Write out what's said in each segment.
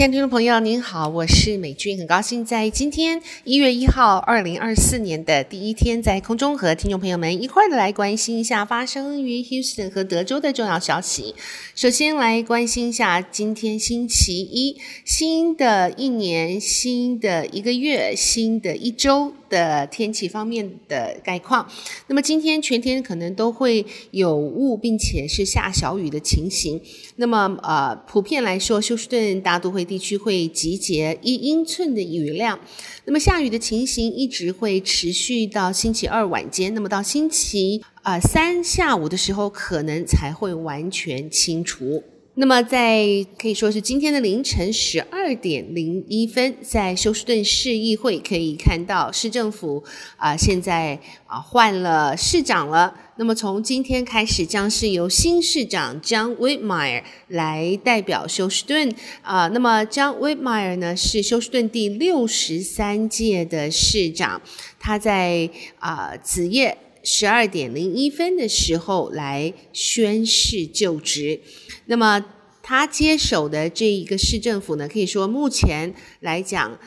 亲爱的听众朋友，您好，我是美君，很高兴在今天一月一号，二零二四年的第一天，在空中和听众朋友们一块的来关心一下发生于 Houston 和德州的重要消息。首先来关心一下今天星期一，新的一年、新的一个月、新的一周的天气方面的概况。那么今天全天可能都会有雾，并且是下小雨的情形。那么呃，普遍来说，休斯顿大都会地区会集结一英寸的雨量。那么下雨的情形一直会持续到星期二晚间。那么到星期啊、三下午的时候，可能才会完全清除。那么在可以说是今天的凌晨十二点零一分，在休斯顿市议会可以看到市政府啊、现在啊、换了市长了。那么从今天开始，将是由新市长 John Whitmire 来代表休斯顿啊。那么 John Whitmire 呢是休斯顿第六十三届的市长，他在啊子夜十二点零一分的时候来宣誓就职。那么他接手的这一个市政府呢，可以说目前来讲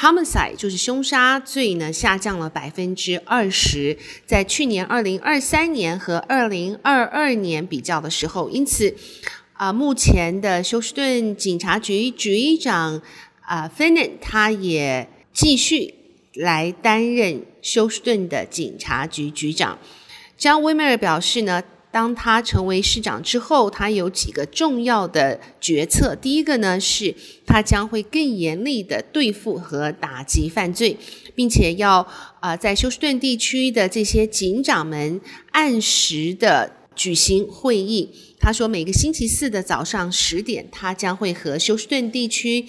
，homicide 就是凶杀罪呢下降了百分之二十，在去年二零二三年和二零二二年比较的时候，因此啊，目前的休斯顿警察局局长啊 Finan 他也继续来担任休斯顿的警察局局长。John Whitmire 表示呢。当他成为市长之后，他有几个重要的决策。第一个呢，是他将会更严厉地对付和打击犯罪，并且要啊、在休斯顿地区的这些警长们按时的举行会议。他说，每个星期四的早上十点，他将会和休斯顿地区。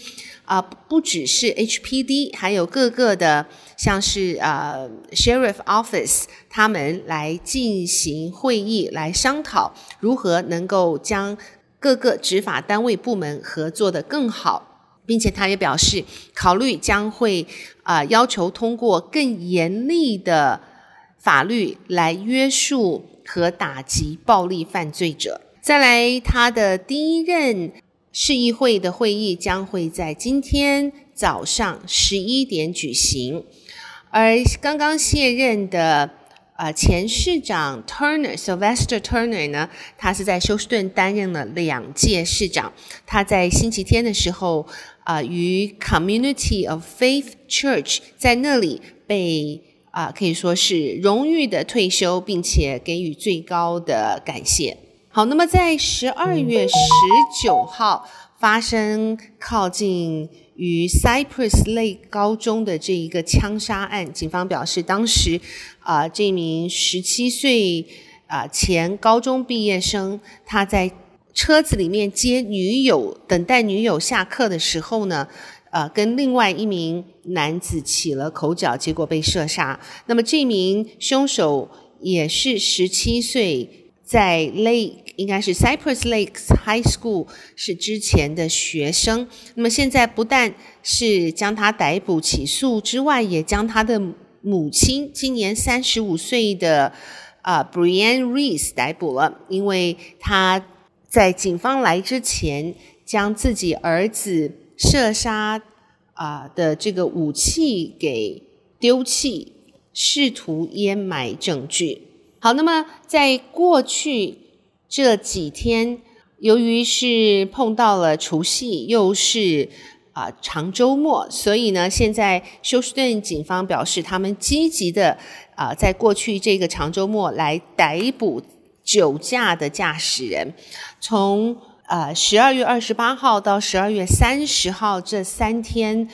啊、不只是 HPD，还有各个的，像是呃 Sheriff Office，他们来进行会议，来商讨如何能够将各个执法单位部门合作得更好，并且他也表示，考虑将会啊、要求通过更严厉的法律来约束和打击暴力犯罪者。再来，他的第一任。市议会的会议将会在今天早上十一点举行，而刚刚卸任的呃前市长 Turner Sylvester Turner 呢，他是在休斯顿担任了两届市长。他在星期天的时候啊、与 Community of Faith Church 在那里被啊、可以说是荣誉的退休，并且给予最高的感谢。好，那么在十二月十九号发生靠近于 Cypress Lake 高中的这一个枪杀案，警方表示，当时啊、呃，这名十七岁啊、呃、前高中毕业生，他在车子里面接女友，等待女友下课的时候呢，呃，跟另外一名男子起了口角，结果被射杀。那么这名凶手也是十七岁。在 Lake 应该是 Cypress Lakes High School 是之前的学生，那么现在不但是将他逮捕起诉之外，也将他的母亲今年三十五岁的啊、Brian Reese 逮捕了，因为他在警方来之前将自己儿子射杀啊、的这个武器给丢弃，试图掩埋证据。好，那么在过去这几天，由于是碰到了除夕，又是啊、呃、长周末，所以呢，现在休斯顿警方表示，他们积极的啊、在过去这个长周末来逮捕酒驾的驾驶人。从呃十二月二十八号到十二月三十号这三天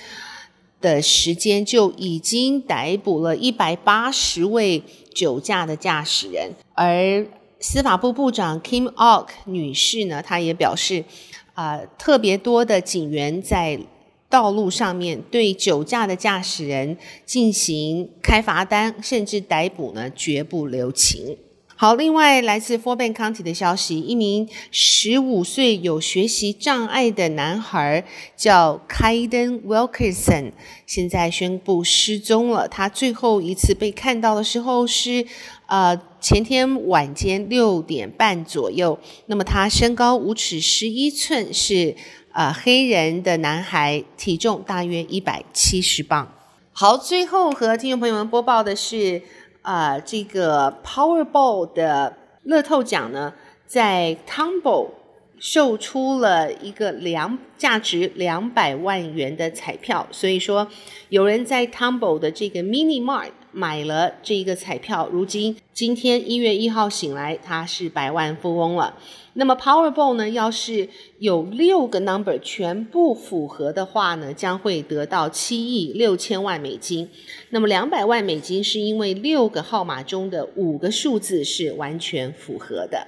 的时间，就已经逮捕了一百八十位。酒驾的驾驶人，而司法部部长 Kim ork 女士呢，她也表示，啊、特别多的警员在道路上面对酒驾的驾驶人进行开罚单，甚至逮捕呢，绝不留情。好，另外来自 Fort Bend County 的消息，一名十五岁有学习障碍的男孩叫 Kaiden Wilkerson，现在宣布失踪了。他最后一次被看到的时候是，呃，前天晚间六点半左右。那么他身高五尺十一寸，是呃黑人的男孩，体重大约一百七十磅。好，最后和听众朋友们播报的是，呃，这个 Powerball 的乐透奖呢，在 Tombow 售出了一个两价值两百万元的彩票，所以说有人在 Tombow 的这个 Mini Mart 买了这个彩票，如今今天一月一号醒来，他是百万富翁了。那么 Powerball 呢，要是有六个 number 全部符合的话呢，将会得到七亿六千万美金。那么两百万美金是因为六个号码中的五个数字是完全符合的。